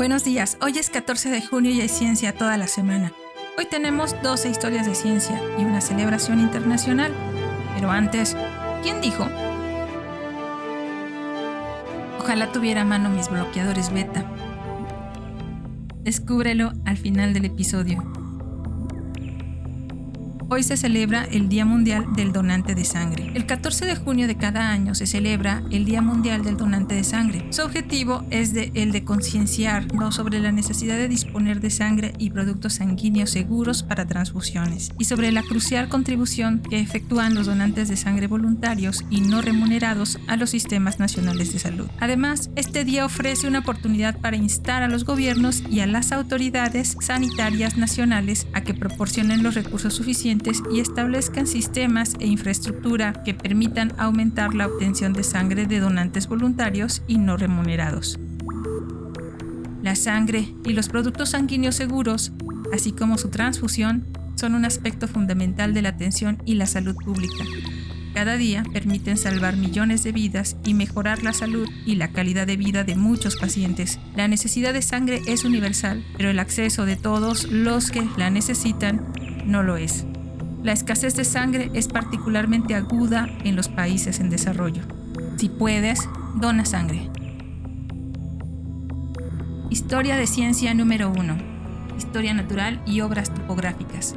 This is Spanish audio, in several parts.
Buenos días, hoy es 14 de junio y hay ciencia toda la semana. Hoy tenemos 12 historias de ciencia y una celebración internacional. Pero antes, ¿quién dijo? Ojalá tuviera a mano mis bloqueadores beta. Descúbrelo al final del episodio. Hoy se celebra el Día Mundial del Donante de Sangre. El 14 de junio de cada año se celebra el Día Mundial del Donante de Sangre. Su objetivo es el de concienciarnos sobre la necesidad de disponer de sangre y productos sanguíneos seguros para transfusiones y sobre la crucial contribución que efectúan los donantes de sangre voluntarios y no remunerados a los sistemas nacionales de salud. Además, este día ofrece una oportunidad para instar a los gobiernos y a las autoridades sanitarias nacionales a que proporcionen los recursos suficientes y establezcan sistemas e infraestructura que permitan aumentar la obtención de sangre de donantes voluntarios y no remunerados. La sangre y los productos sanguíneos seguros, así como su transfusión, son un aspecto fundamental de la atención y la salud pública. Cada día permiten salvar millones de vidas y mejorar la salud y la calidad de vida de muchos pacientes. La necesidad de sangre es universal, pero el acceso de todos los que la necesitan no lo es. La escasez de sangre es particularmente aguda en los países en desarrollo. Si puedes, dona sangre. Historia de ciencia número 1. Historia natural y obras topográficas.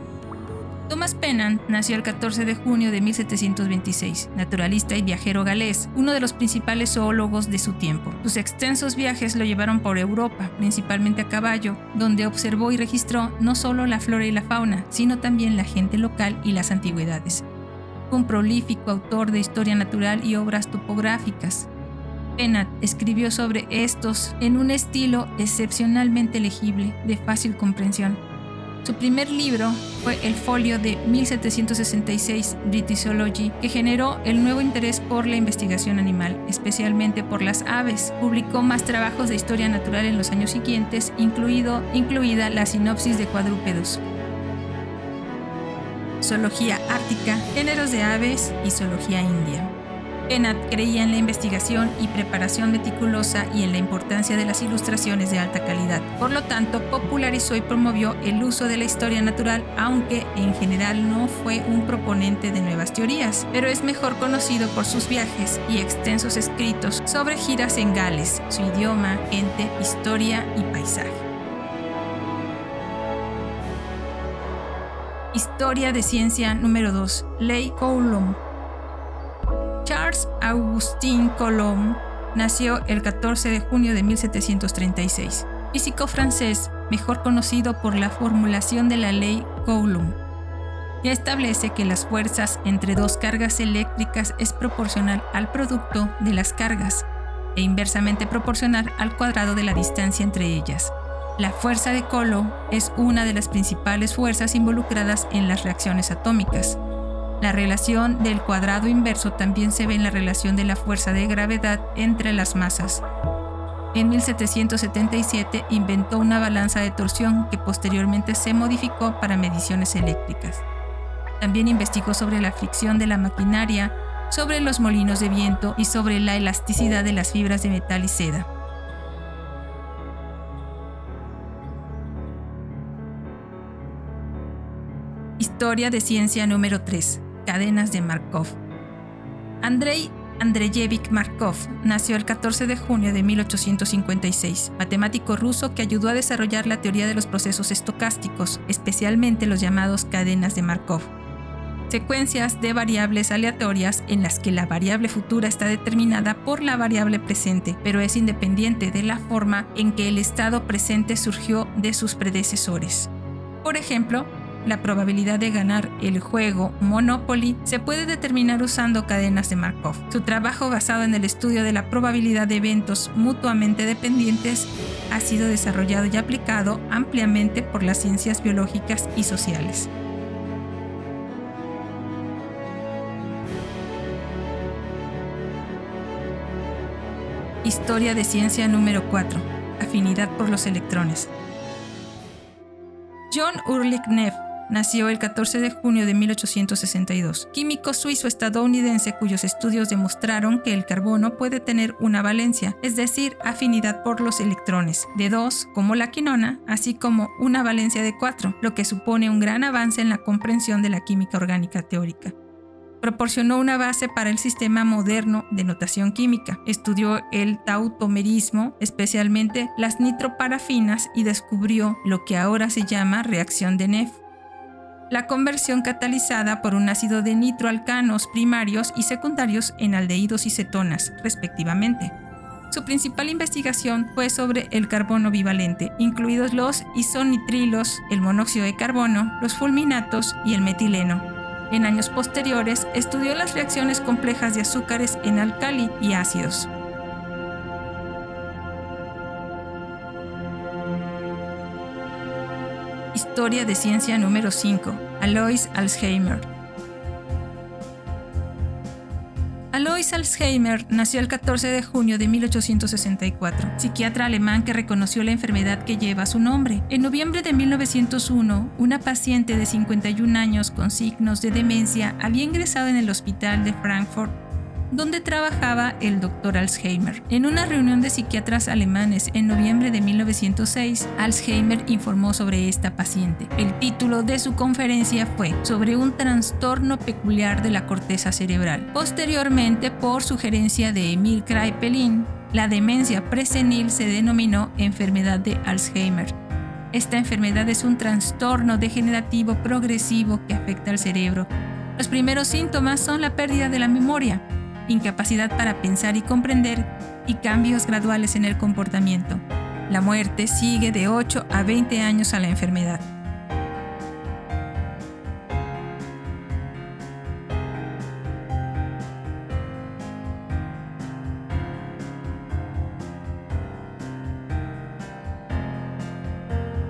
Thomas Pennant nació el 14 de junio de 1726, naturalista y viajero galés, uno de los principales zoólogos de su tiempo. Sus extensos viajes lo llevaron por Europa, principalmente a caballo, donde observó y registró no solo la flora y la fauna, sino también la gente local y las antigüedades. Fue un prolífico autor de historia natural y obras topográficas. Pennant escribió sobre estos en un estilo excepcionalmente legible, de fácil comprensión su primer libro fue el folio de 1766 Britishology, que generó el nuevo interés por la investigación animal, especialmente por las aves. Publicó más trabajos de historia natural en los años siguientes, incluido, incluida la sinopsis de cuadrúpedos. Zoología ártica, géneros de aves y zoología india. Pennant creía en la investigación y preparación meticulosa y en la importancia de las ilustraciones de alta calidad. Por lo tanto, popularizó y promovió el uso de la historia natural, aunque en general no fue un proponente de nuevas teorías, pero es mejor conocido por sus viajes y extensos escritos sobre giras en Gales, su idioma, gente, historia y paisaje. Historia de ciencia número 2. Ley Coulomb Augustin Coulomb nació el 14 de junio de 1736, físico francés, mejor conocido por la formulación de la ley Coulomb, que establece que las fuerzas entre dos cargas eléctricas es proporcional al producto de las cargas e inversamente proporcional al cuadrado de la distancia entre ellas. La fuerza de Coulomb es una de las principales fuerzas involucradas en las reacciones atómicas. La relación del cuadrado inverso también se ve en la relación de la fuerza de gravedad entre las masas. En 1777 inventó una balanza de torsión que posteriormente se modificó para mediciones eléctricas. También investigó sobre la fricción de la maquinaria, sobre los molinos de viento y sobre la elasticidad de las fibras de metal y seda. Historia de ciencia número 3 cadenas de Markov. Andrei Andreyevich Markov nació el 14 de junio de 1856, matemático ruso que ayudó a desarrollar la teoría de los procesos estocásticos, especialmente los llamados cadenas de Markov. Secuencias de variables aleatorias en las que la variable futura está determinada por la variable presente, pero es independiente de la forma en que el estado presente surgió de sus predecesores. Por ejemplo, la probabilidad de ganar el juego Monopoly se puede determinar usando cadenas de Markov. Su trabajo basado en el estudio de la probabilidad de eventos mutuamente dependientes ha sido desarrollado y aplicado ampliamente por las ciencias biológicas y sociales. Historia de ciencia número 4. Afinidad por los electrones. John Urlich Neff nació el 14 de junio de 1862, químico suizo-estadounidense cuyos estudios demostraron que el carbono puede tener una valencia, es decir, afinidad por los electrones, de 2 como la quinona, así como una valencia de 4, lo que supone un gran avance en la comprensión de la química orgánica teórica proporcionó una base para el sistema moderno de notación química. Estudió el tautomerismo, especialmente las nitroparafinas, y descubrió lo que ahora se llama reacción de Neff. La conversión catalizada por un ácido de nitroalcanos primarios y secundarios en aldehídos y cetonas, respectivamente. Su principal investigación fue sobre el carbono bivalente, incluidos los isonitrilos, el monóxido de carbono, los fulminatos y el metileno. En años posteriores estudió las reacciones complejas de azúcares en alcali y ácidos. Historia de ciencia número 5. Alois Alzheimer. Alois Alzheimer nació el 14 de junio de 1864, psiquiatra alemán que reconoció la enfermedad que lleva su nombre. En noviembre de 1901, una paciente de 51 años con signos de demencia había ingresado en el hospital de Frankfurt donde trabajaba el Dr. Alzheimer. En una reunión de psiquiatras alemanes en noviembre de 1906, Alzheimer informó sobre esta paciente. El título de su conferencia fue sobre un trastorno peculiar de la corteza cerebral. Posteriormente, por sugerencia de Emil Kraepelin, la demencia presenil se denominó enfermedad de Alzheimer. Esta enfermedad es un trastorno degenerativo progresivo que afecta al cerebro. Los primeros síntomas son la pérdida de la memoria, incapacidad para pensar y comprender y cambios graduales en el comportamiento. La muerte sigue de 8 a 20 años a la enfermedad.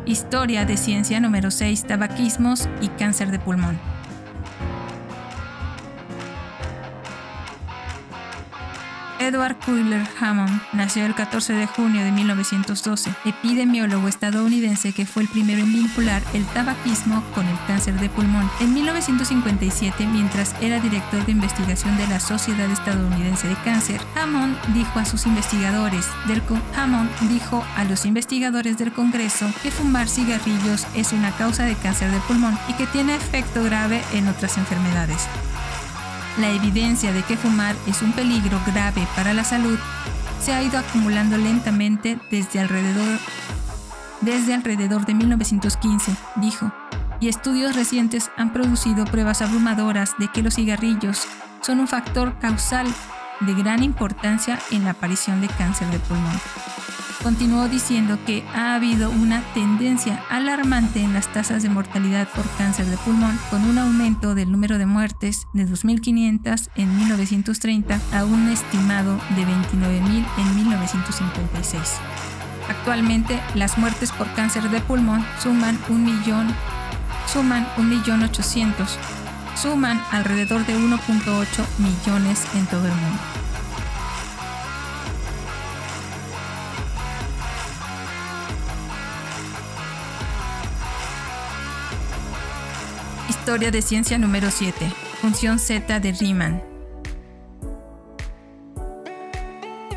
Historia de ciencia número 6, tabaquismos y cáncer de pulmón. Edward Cuyler Hammond nació el 14 de junio de 1912, epidemiólogo estadounidense que fue el primero en vincular el tabaquismo con el cáncer de pulmón. En 1957, mientras era director de investigación de la Sociedad Estadounidense de Cáncer, Hammond dijo a sus investigadores del Hammond dijo a los investigadores del Congreso que fumar cigarrillos es una causa de cáncer de pulmón y que tiene efecto grave en otras enfermedades. La evidencia de que fumar es un peligro grave para la salud se ha ido acumulando lentamente desde alrededor, desde alrededor de 1915, dijo, y estudios recientes han producido pruebas abrumadoras de que los cigarrillos son un factor causal de gran importancia en la aparición de cáncer de pulmón. Continuó diciendo que ha habido una tendencia alarmante en las tasas de mortalidad por cáncer de pulmón, con un aumento del número de muertes de 2.500 en 1930 a un estimado de 29.000 en 1956. Actualmente, las muertes por cáncer de pulmón suman un millón, suman un millón ochocientos, suman alrededor de 1.8 millones en todo el mundo. Historia de ciencia número 7. Función Z de Riemann.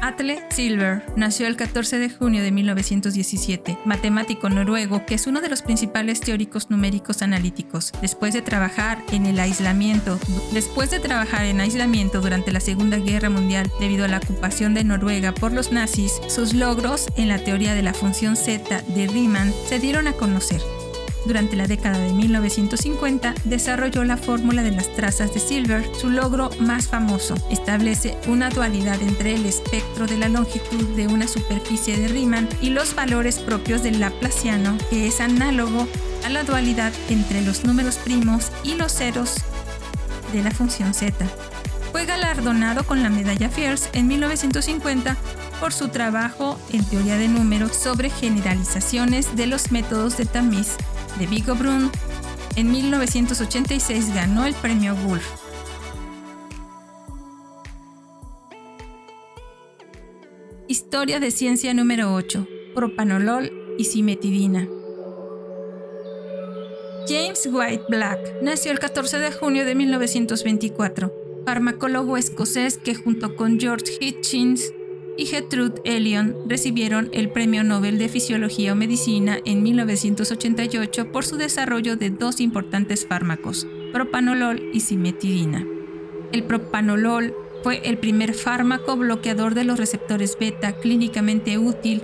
Atle Silver nació el 14 de junio de 1917, matemático noruego que es uno de los principales teóricos numéricos analíticos. Después de trabajar en el aislamiento, después de trabajar en aislamiento durante la Segunda Guerra Mundial debido a la ocupación de Noruega por los nazis, sus logros en la teoría de la función Z de Riemann se dieron a conocer. Durante la década de 1950 desarrolló la fórmula de las trazas de Silver. Su logro más famoso establece una dualidad entre el espectro de la longitud de una superficie de Riemann y los valores propios del Laplaciano, que es análogo a la dualidad entre los números primos y los ceros de la función z. Fue galardonado con la medalla Fiers en 1950 por su trabajo en teoría de números sobre generalizaciones de los métodos de tamiz de Vigo Brun, en 1986 ganó el premio Wolf. Historia de ciencia número 8. Propanolol y cimetidina. James White Black nació el 14 de junio de 1924, farmacólogo escocés que junto con George Hitchins y Gertrude Elion recibieron el Premio Nobel de Fisiología o Medicina en 1988 por su desarrollo de dos importantes fármacos, propanolol y simetidina. El propanolol fue el primer fármaco bloqueador de los receptores beta clínicamente útil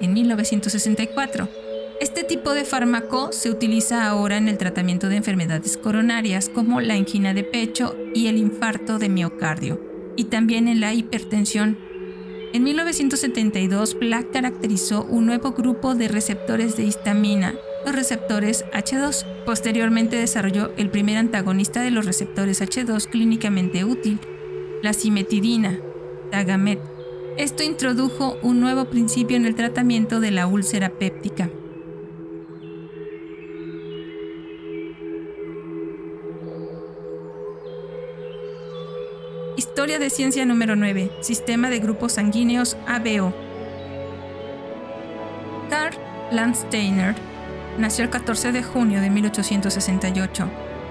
en 1964 este tipo de fármaco se utiliza ahora en el tratamiento de enfermedades coronarias como la angina de pecho y el infarto de miocardio, y también en la hipertensión. En 1972, Black caracterizó un nuevo grupo de receptores de histamina, los receptores H2. Posteriormente desarrolló el primer antagonista de los receptores H2 clínicamente útil, la simetidina, Tagamet. Esto introdujo un nuevo principio en el tratamiento de la úlcera péptica. De ciencia número 9. Sistema de grupos sanguíneos ABO. Karl Landsteiner nació el 14 de junio de 1868.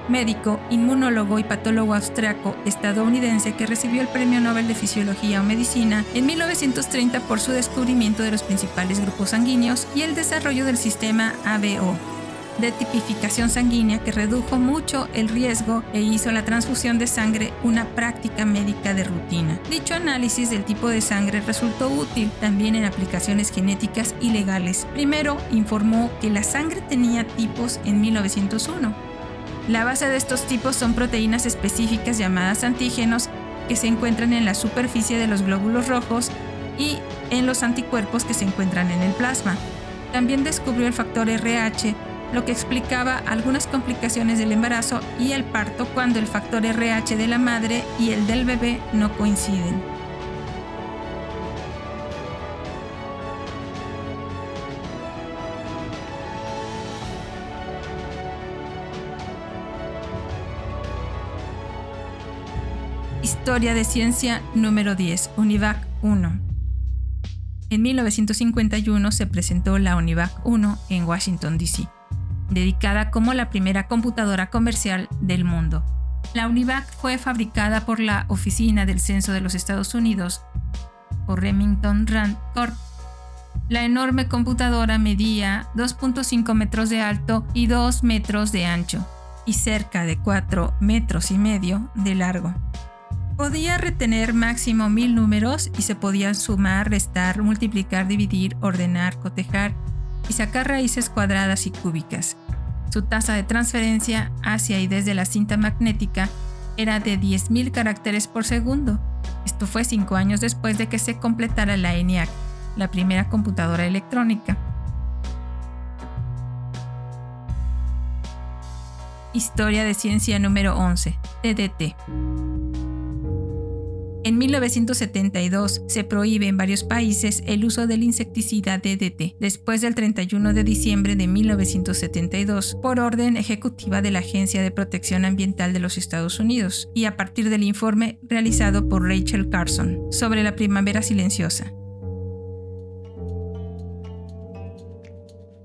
Médico, inmunólogo y patólogo austriaco estadounidense que recibió el Premio Nobel de Fisiología o Medicina en 1930 por su descubrimiento de los principales grupos sanguíneos y el desarrollo del sistema ABO de tipificación sanguínea que redujo mucho el riesgo e hizo la transfusión de sangre una práctica médica de rutina. Dicho análisis del tipo de sangre resultó útil también en aplicaciones genéticas y legales. Primero informó que la sangre tenía tipos en 1901. La base de estos tipos son proteínas específicas llamadas antígenos que se encuentran en la superficie de los glóbulos rojos y en los anticuerpos que se encuentran en el plasma. También descubrió el factor RH lo que explicaba algunas complicaciones del embarazo y el parto cuando el factor RH de la madre y el del bebé no coinciden. Historia de ciencia número 10, UNIVAC 1. En 1951 se presentó la UNIVAC 1 en Washington, D.C dedicada como la primera computadora comercial del mundo. La UNIVAC fue fabricada por la Oficina del Censo de los Estados Unidos, o Remington Rand Corp. La enorme computadora medía 2.5 metros de alto y 2 metros de ancho, y cerca de 4 metros y medio de largo. Podía retener máximo mil números y se podían sumar, restar, multiplicar, dividir, ordenar, cotejar y sacar raíces cuadradas y cúbicas. Su tasa de transferencia hacia y desde la cinta magnética era de 10.000 caracteres por segundo. Esto fue cinco años después de que se completara la ENIAC, la primera computadora electrónica. Historia de ciencia número 11, TDT. En 1972 se prohíbe en varios países el uso del insecticida DDT, después del 31 de diciembre de 1972, por orden ejecutiva de la Agencia de Protección Ambiental de los Estados Unidos, y a partir del informe realizado por Rachel Carson sobre la primavera silenciosa.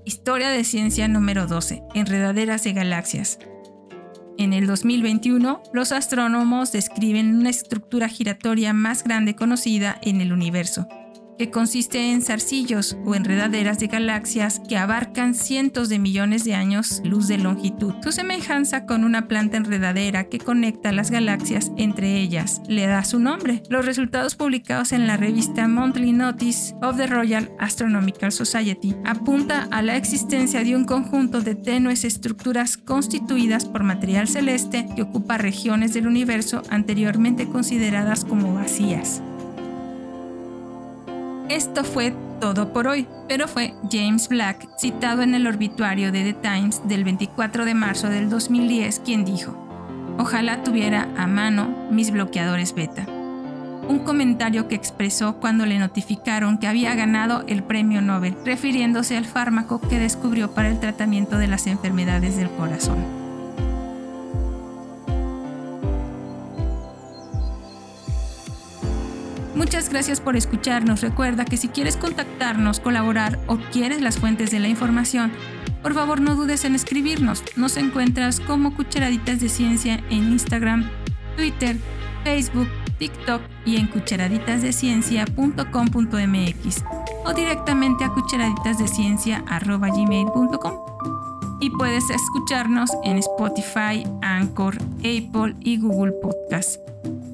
Historia de ciencia número 12. Enredaderas de galaxias. En el 2021, los astrónomos describen una estructura giratoria más grande conocida en el universo, que consiste en zarcillos o enredaderas de galaxias que abarcan cientos de millones de años luz de longitud. Su semejanza con una planta enredadera que conecta las galaxias entre ellas le da su nombre. Los resultados publicados en la revista Monthly Notice of the Royal Astronomical Society apunta a la existencia de un conjunto de tenues estructuras constituidas por material celeste que ocupa regiones del universo anteriormente consideradas como vacías. Esto fue todo por hoy, pero fue James Black, citado en el obituario de The Times del 24 de marzo del 2010, quien dijo, Ojalá tuviera a mano mis bloqueadores beta. Un comentario que expresó cuando le notificaron que había ganado el premio Nobel, refiriéndose al fármaco que descubrió para el tratamiento de las enfermedades del corazón. Muchas gracias por escucharnos. Recuerda que si quieres contactarnos, colaborar o quieres las fuentes de la información, Por favor no dudes en escribirnos. Nos encuentras como Cucharaditas de Ciencia en Instagram, Twitter, Facebook, TikTok y en cucharaditasdeciencia.com.mx o directamente a cucharaditasdeciencia.gmail.com y puedes escucharnos en Spotify, Anchor, Apple y Google Podcast.